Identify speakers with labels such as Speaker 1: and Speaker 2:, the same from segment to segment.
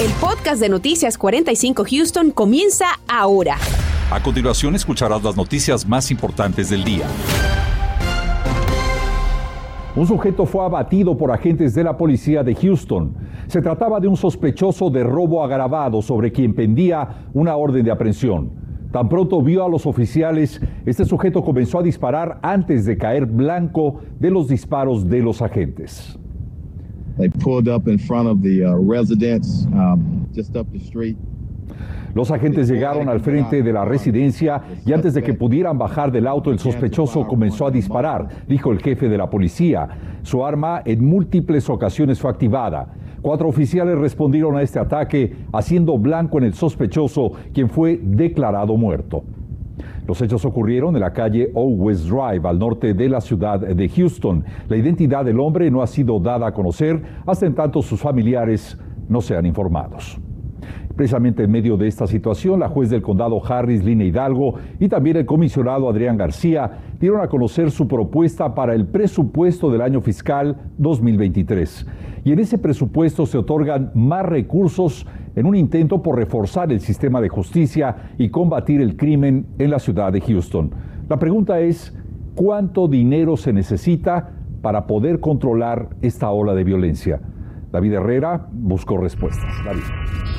Speaker 1: El podcast de Noticias 45 Houston comienza ahora.
Speaker 2: A continuación escucharás las noticias más importantes del día. Un sujeto fue abatido por agentes de la policía de Houston. Se trataba de un sospechoso de robo agravado sobre quien pendía una orden de aprehensión. Tan pronto vio a los oficiales, este sujeto comenzó a disparar antes de caer blanco de los disparos de los agentes. Los agentes llegaron al frente de la residencia y antes de que pudieran bajar del auto, el sospechoso comenzó a disparar, dijo el jefe de la policía. Su arma en múltiples ocasiones fue activada. Cuatro oficiales respondieron a este ataque, haciendo blanco en el sospechoso, quien fue declarado muerto. Los hechos ocurrieron en la calle O West Drive, al norte de la ciudad de Houston. La identidad del hombre no ha sido dada a conocer hasta en tanto sus familiares no sean informados. Precisamente en medio de esta situación, la juez del condado Harris, Lina Hidalgo, y también el comisionado Adrián García dieron a conocer su propuesta para el presupuesto del año fiscal 2023. Y en ese presupuesto se otorgan más recursos en un intento por reforzar el sistema de justicia y combatir el crimen en la ciudad de Houston. La pregunta es, ¿cuánto dinero se necesita para poder controlar esta ola de violencia? David Herrera buscó respuestas. David.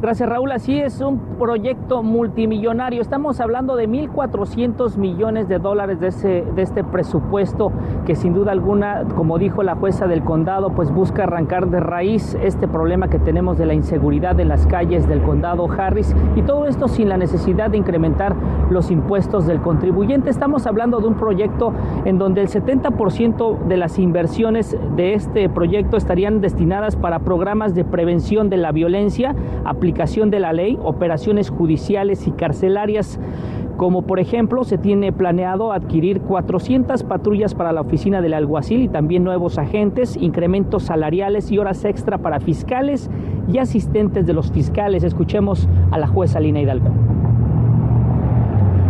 Speaker 3: Gracias Raúl, así es un proyecto multimillonario. Estamos hablando de 1.400 millones de dólares de, ese, de este presupuesto que sin duda alguna, como dijo la jueza del condado, pues busca arrancar de raíz este problema que tenemos de la inseguridad en las calles del condado Harris y todo esto sin la necesidad de incrementar los impuestos del contribuyente. Estamos hablando de un proyecto en donde el 70% de las inversiones de este proyecto estarían destinadas para programas de prevención de la violencia, aplicación de la ley, operaciones judiciales y carcelarias como por ejemplo se tiene planeado adquirir 400 patrullas para la oficina del alguacil y también nuevos agentes, incrementos salariales y horas extra para fiscales y asistentes de los fiscales. Escuchemos a la jueza Lina Hidalgo.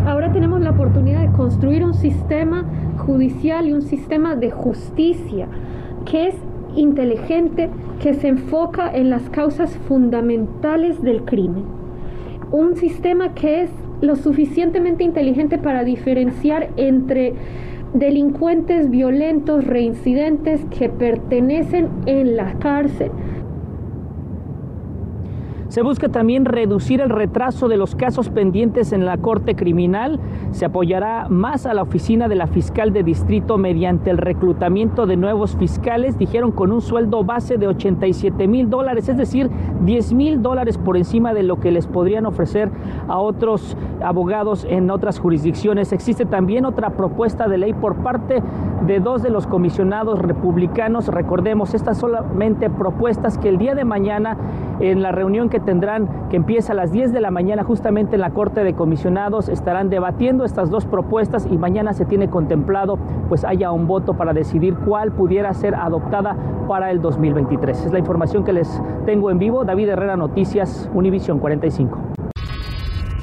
Speaker 4: Ahora tenemos la oportunidad de construir un sistema judicial y un sistema de justicia que es inteligente que se enfoca en las causas fundamentales del crimen. Un sistema que es lo suficientemente inteligente para diferenciar entre delincuentes violentos reincidentes que pertenecen en la cárcel
Speaker 3: se busca también reducir el retraso de los casos pendientes en la Corte Criminal. Se apoyará más a la oficina de la fiscal de distrito mediante el reclutamiento de nuevos fiscales, dijeron con un sueldo base de 87 mil dólares, es decir, 10 mil dólares por encima de lo que les podrían ofrecer a otros abogados en otras jurisdicciones. Existe también otra propuesta de ley por parte de dos de los comisionados republicanos. Recordemos, estas solamente propuestas que el día de mañana en la reunión que tendrán, que empieza a las 10 de la mañana justamente en la Corte de Comisionados, estarán debatiendo estas dos propuestas y mañana se tiene contemplado pues haya un voto para decidir cuál pudiera ser adoptada para el 2023. Es la información que les tengo en vivo. David Herrera Noticias, Univisión 45.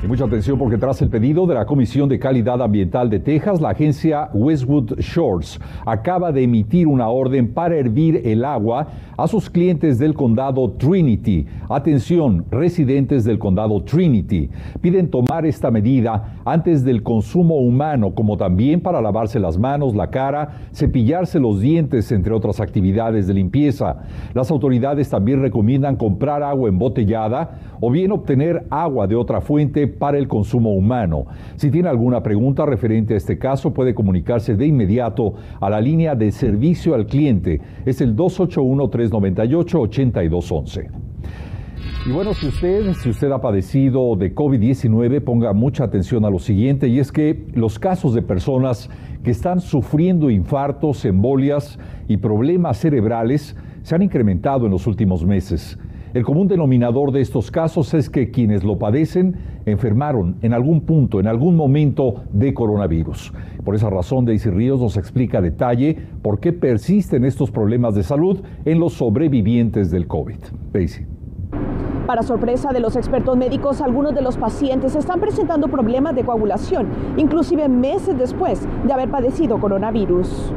Speaker 2: Y mucha atención porque tras el pedido de la Comisión de Calidad Ambiental de Texas, la agencia Westwood Shores acaba de emitir una orden para hervir el agua a sus clientes del condado Trinity. Atención, residentes del condado Trinity. Piden tomar esta medida antes del consumo humano, como también para lavarse las manos, la cara, cepillarse los dientes, entre otras actividades de limpieza. Las autoridades también recomiendan comprar agua embotellada o bien obtener agua de otra fuente para el consumo humano. Si tiene alguna pregunta referente a este caso, puede comunicarse de inmediato a la línea de servicio al cliente. Es el 281-398-8211. Y bueno, si usted, si usted ha padecido de COVID-19, ponga mucha atención a lo siguiente, y es que los casos de personas que están sufriendo infartos, embolias y problemas cerebrales se han incrementado en los últimos meses. El común denominador de estos casos es que quienes lo padecen enfermaron en algún punto, en algún momento de coronavirus. Por esa razón, Daisy Ríos nos explica a detalle por qué persisten estos problemas de salud en los sobrevivientes del COVID. Daisy.
Speaker 5: Para sorpresa de los expertos médicos, algunos de los pacientes están presentando problemas de coagulación, inclusive meses después de haber padecido coronavirus.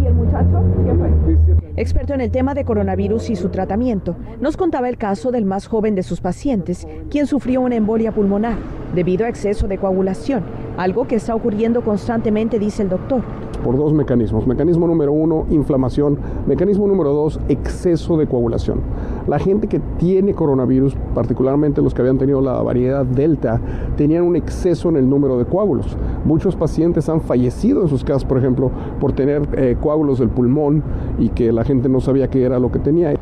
Speaker 5: ¿Y el muchacho? ¿Qué fue? Experto en el tema de coronavirus y su tratamiento, nos contaba el caso del más joven de sus pacientes, quien sufrió una embolia pulmonar debido a exceso de coagulación, algo que está ocurriendo constantemente, dice el doctor
Speaker 6: por dos mecanismos. Mecanismo número uno, inflamación. Mecanismo número dos, exceso de coagulación. La gente que tiene coronavirus, particularmente los que habían tenido la variedad Delta, tenían un exceso en el número de coágulos. Muchos pacientes han fallecido en sus casas, por ejemplo, por tener eh, coágulos del pulmón y que la gente no sabía qué era lo que tenía.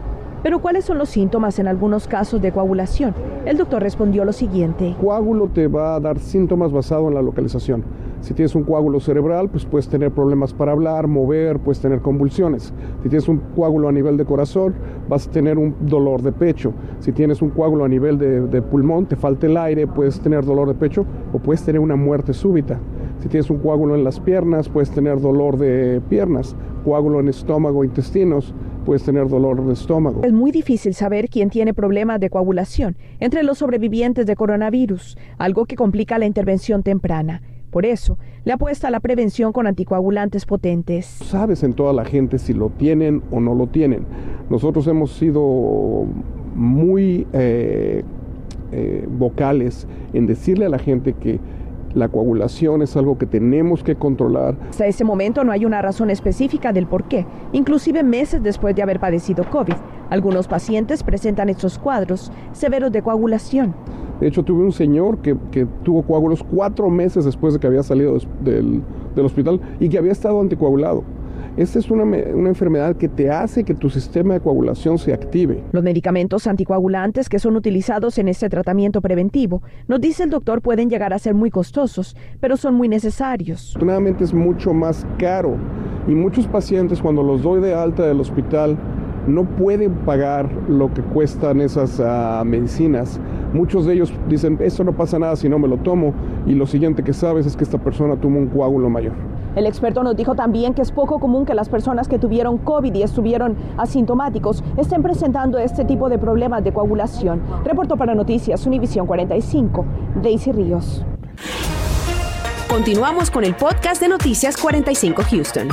Speaker 5: Pero ¿cuáles son los síntomas en algunos casos de coagulación? El doctor respondió lo siguiente.
Speaker 6: Coágulo te va a dar síntomas basado en la localización. Si tienes un coágulo cerebral, pues puedes tener problemas para hablar, mover, puedes tener convulsiones. Si tienes un coágulo a nivel de corazón, vas a tener un dolor de pecho. Si tienes un coágulo a nivel de, pulmón, te falta el aire, puedes tener dolor de pecho o puedes tener una muerte súbita. Si tienes un coágulo en las piernas, puedes tener dolor de piernas. Coágulo en estómago, intestinos, puedes tener dolor de estómago.
Speaker 5: Es muy difícil saber quién tiene problemas de coagulación entre los sobrevivientes de coronavirus, algo que complica la intervención temprana. Por eso, le apuesta a la prevención con anticoagulantes potentes.
Speaker 6: Sabes en toda la gente si lo tienen o no lo tienen. Nosotros hemos sido muy eh, eh, vocales en decirle a la gente que la coagulación es algo que tenemos que controlar.
Speaker 5: Hasta ese momento no hay una razón específica del por qué, inclusive meses después de haber padecido COVID. Algunos pacientes presentan estos cuadros severos de coagulación.
Speaker 6: De hecho, tuve un señor que, tuvo coágulos cuatro meses después de que había salido del, del hospital y que había estado anticoagulado. Esta es una, una, enfermedad que te hace que tu sistema de coagulación se active.
Speaker 5: Los medicamentos anticoagulantes que son utilizados en este tratamiento preventivo, nos dice el doctor, pueden llegar a ser muy costosos, pero son muy necesarios.
Speaker 6: Afortunadamente es mucho más caro y muchos pacientes cuando los doy de alta del hospital no pueden pagar lo que cuestan esas ah, medicinas. Muchos de ellos dicen, eso no pasa nada si no me lo tomo y lo siguiente que sabes es que esta persona tuvo un coágulo mayor.
Speaker 5: El experto nos dijo también que es poco común que las personas que tuvieron COVID y estuvieron asintomáticos estén presentando este tipo de problemas de coagulación. Reportó para Noticias Univisión 45, Daisy Ríos.
Speaker 1: Continuamos con el podcast de Noticias 45 Houston.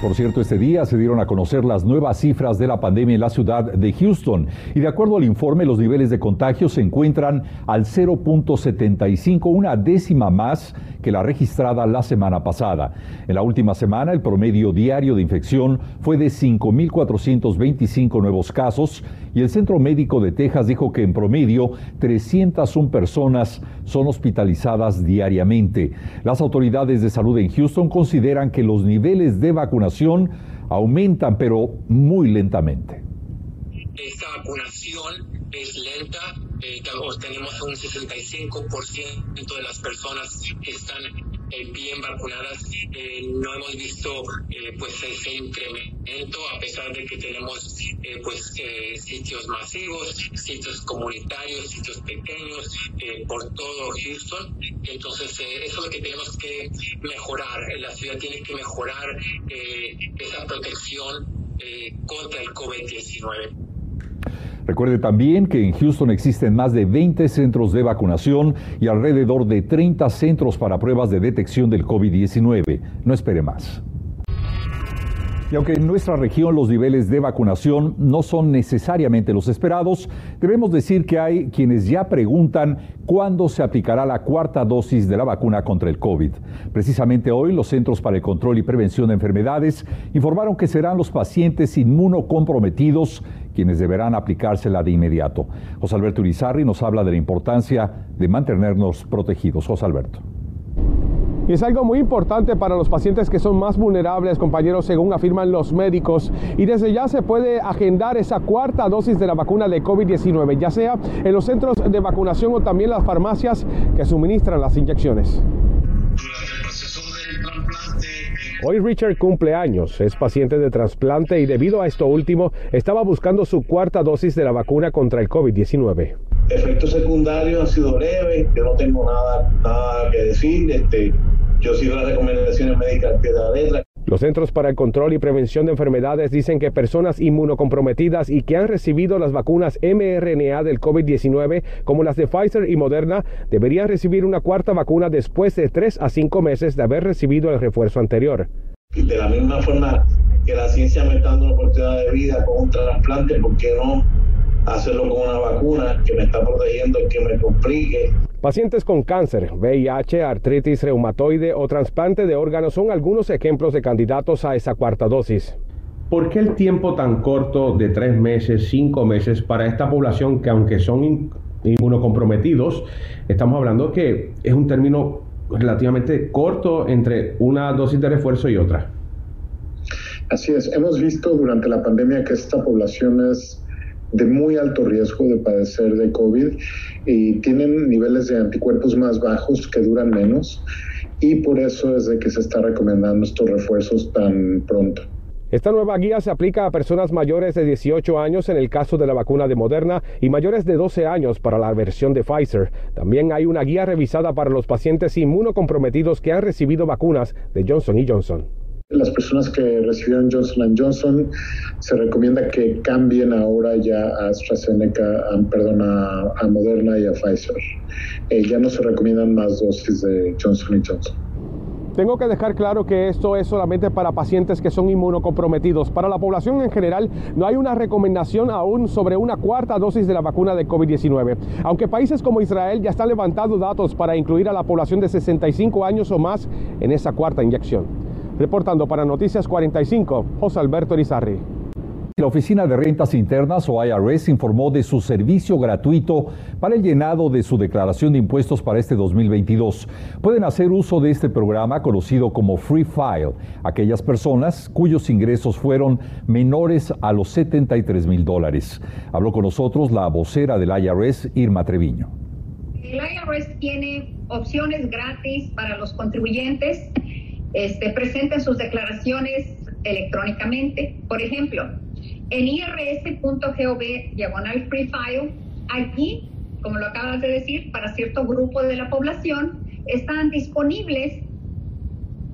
Speaker 2: Por cierto, este día se dieron a conocer las nuevas cifras de la pandemia en la ciudad de Houston y de acuerdo al informe los niveles de contagio se encuentran al 0.75, una décima más que la registrada la semana pasada. En la última semana el promedio diario de infección fue de 5.425 nuevos casos y el Centro Médico de Texas dijo que en promedio 301 personas son hospitalizadas diariamente. Las autoridades de salud en Houston consideran que los niveles de vacunación aumentan, pero muy lentamente.
Speaker 7: Esta vacunación es lenta, eh, tenemos un 65% de las personas que están eh, bien vacunadas. Eh, no hemos visto eh, pues ese incremento a pesar de que tenemos pues sitios masivos, sitios comunitarios, sitios pequeños por todo Houston. Entonces eso es lo que tenemos que mejorar. La ciudad tiene que mejorar esa protección contra el COVID-19.
Speaker 2: Recuerde también que en Houston existen más de 20 centros de vacunación y alrededor de 30 centros para pruebas de detección del COVID-19. No espere más. Y aunque en nuestra región los niveles de vacunación no son necesariamente los esperados, debemos decir que hay quienes ya preguntan cuándo se aplicará la cuarta dosis de la vacuna contra el COVID. Precisamente hoy los Centros para el Control y Prevención de Enfermedades informaron que serán los pacientes inmunocomprometidos quienes deberán aplicársela de inmediato. José Alberto Urizarri nos habla de la importancia de mantenernos protegidos. José Alberto.
Speaker 8: Y es algo muy importante para los pacientes que son más vulnerables, compañeros, según afirman los médicos. Y desde ya se puede agendar esa cuarta dosis de la vacuna de COVID-19, ya sea en los centros de vacunación o también las farmacias que suministran las inyecciones. Hoy Richard cumple años, es paciente de trasplante y debido a esto último estaba buscando su cuarta dosis de la vacuna contra el COVID-19.
Speaker 9: Efectos secundarios han sido leves, yo no tengo nada, nada que decir, este, yo sigo las recomendaciones médicas de la letra.
Speaker 8: Los Centros para el Control y Prevención de Enfermedades dicen que personas inmunocomprometidas y que han recibido las vacunas mRNA del COVID-19, como las de Pfizer y Moderna, deberían recibir una cuarta vacuna después de tres a cinco meses de haber recibido el refuerzo anterior.
Speaker 9: De la misma forma, que la ciencia me está dando una oportunidad de vida con un trasplante, ¿por qué no hacerlo con una vacuna que me está protegiendo y que me complique?
Speaker 8: Pacientes con cáncer, VIH, artritis reumatoide o trasplante de órganos son algunos ejemplos de candidatos a esa cuarta dosis. ¿Por qué el tiempo tan corto de tres meses, cinco meses para esta población que aunque son inmunocomprometidos, estamos hablando que es un término relativamente corto entre una dosis de refuerzo y otra?
Speaker 10: Así es, hemos visto durante la pandemia que esta población es de muy alto riesgo de padecer de COVID y tienen niveles de anticuerpos más bajos que duran menos y por eso es de que se está recomendando estos refuerzos tan pronto.
Speaker 8: Esta nueva guía se aplica a personas mayores de 18 años en el caso de la vacuna de Moderna y mayores de 12 años para la versión de Pfizer. También hay una guía revisada para los pacientes inmunocomprometidos que han recibido vacunas de Johnson Johnson.
Speaker 10: Las personas que recibieron Johnson Johnson se recomienda que cambien ahora ya a AstraZeneca, perdón, a, Moderna y a Pfizer. Eh, ya no se recomiendan más dosis de Johnson Johnson.
Speaker 8: Tengo que dejar claro que esto es solamente para pacientes que son inmunocomprometidos. Para la población en general no hay una recomendación aún sobre una cuarta dosis de la vacuna de COVID-19. Aunque países como Israel ya están levantando datos para incluir a la población de 65 años o más en esa cuarta inyección. Reportando para Noticias 45, José Alberto Irizarri.
Speaker 2: La Oficina de Rentas Internas o IRS informó de su servicio gratuito para el llenado de su declaración de impuestos para este 2022. Pueden hacer uso de este programa conocido como Free File, aquellas personas cuyos ingresos fueron menores a los 73 mil dólares. Habló con nosotros la vocera del IRS, Irma Treviño.
Speaker 11: El IRS tiene opciones gratis para los contribuyentes este, presenten sus declaraciones electrónicamente. Por ejemplo, en irs.gov diagonal free file, allí, como lo acabas de decir, para cierto grupo de la población están disponibles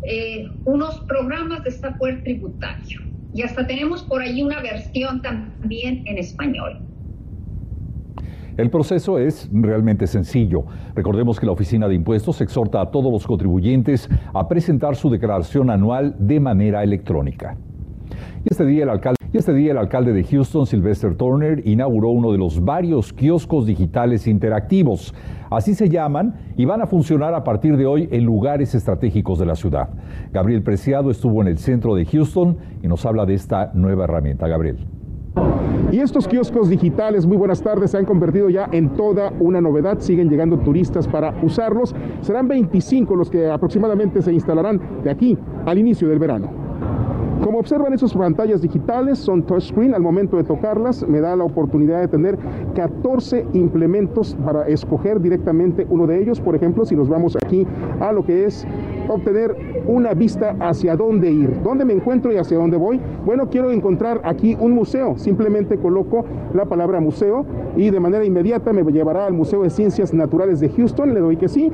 Speaker 11: eh, unos programas de software tributario. Y hasta tenemos por allí una versión también en español.
Speaker 2: El proceso es realmente sencillo. Recordemos que la Oficina de Impuestos exhorta a todos los contribuyentes a presentar su declaración anual de manera electrónica. Y este día el alcalde este día el alcalde de Houston, Sylvester Turner, inauguró uno de los varios kioscos digitales interactivos. Así se llaman y van a funcionar a partir de hoy en lugares estratégicos de la ciudad. Gabriel Preciado estuvo en el centro de Houston y nos habla de esta nueva herramienta. Gabriel.
Speaker 12: Y estos kioscos digitales, muy buenas tardes, se han convertido ya en toda una novedad. Siguen llegando turistas para usarlos. Serán 25 los que aproximadamente se instalarán de aquí al inicio del verano. Como observan esas pantallas digitales, son touchscreen. Al momento de tocarlas, me da la oportunidad de tener 14 implementos para escoger directamente uno de ellos. Por ejemplo, si nos vamos aquí a lo que es obtener una vista hacia dónde ir, dónde me encuentro y hacia dónde voy. Bueno, quiero encontrar aquí un museo. Simplemente coloco la palabra museo y de manera inmediata me llevará al Museo de Ciencias Naturales de Houston. Le doy que sí.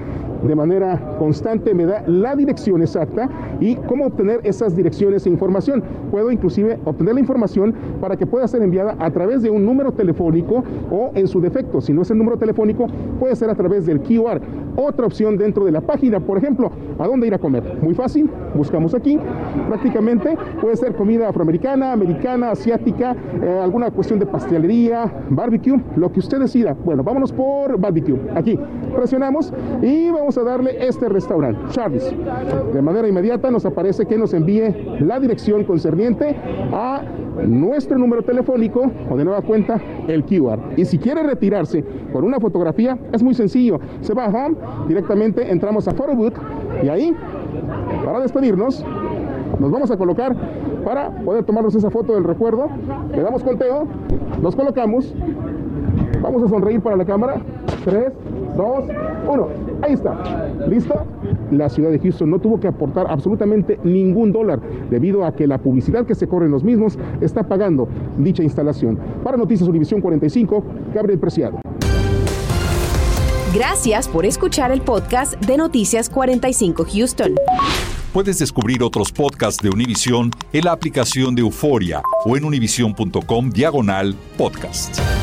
Speaker 12: De manera constante me da la dirección exacta y cómo obtener esas direcciones e información. Puedo inclusive obtener la información para que pueda ser enviada a través de un número telefónico o en su defecto, si no es el número telefónico, puede ser a través del QR. Otra opción dentro de la página, por ejemplo, ¿a dónde ir a comer? Muy fácil, buscamos aquí. Prácticamente puede ser comida afroamericana, americana, asiática, eh, alguna cuestión de pastelería, barbecue, lo que usted decida. Bueno, vámonos por barbecue. Aquí presionamos y vamos a darle este restaurante, Charles. De manera inmediata nos aparece que nos envíe la dirección concerniente a nuestro número telefónico o de nueva cuenta el QR. Y si quiere retirarse con una fotografía, es muy sencillo. Se va a Home, directamente entramos a Photobooth y ahí, para despedirnos, nos vamos a colocar para poder tomarnos esa foto del recuerdo. Le damos conteo, nos colocamos, vamos a sonreír para la cámara. 3, 2, 1. Ahí está. ¿Listo? La ciudad de Houston no tuvo que aportar absolutamente ningún dólar debido a que la publicidad que se corre en los mismos está pagando dicha instalación. Para Noticias Univisión 45, Gabriel Preciado.
Speaker 1: Gracias por escuchar el podcast de Noticias 45 Houston.
Speaker 2: Puedes descubrir otros podcasts de Univision en la aplicación de Euforia o en univision.com diagonal podcast.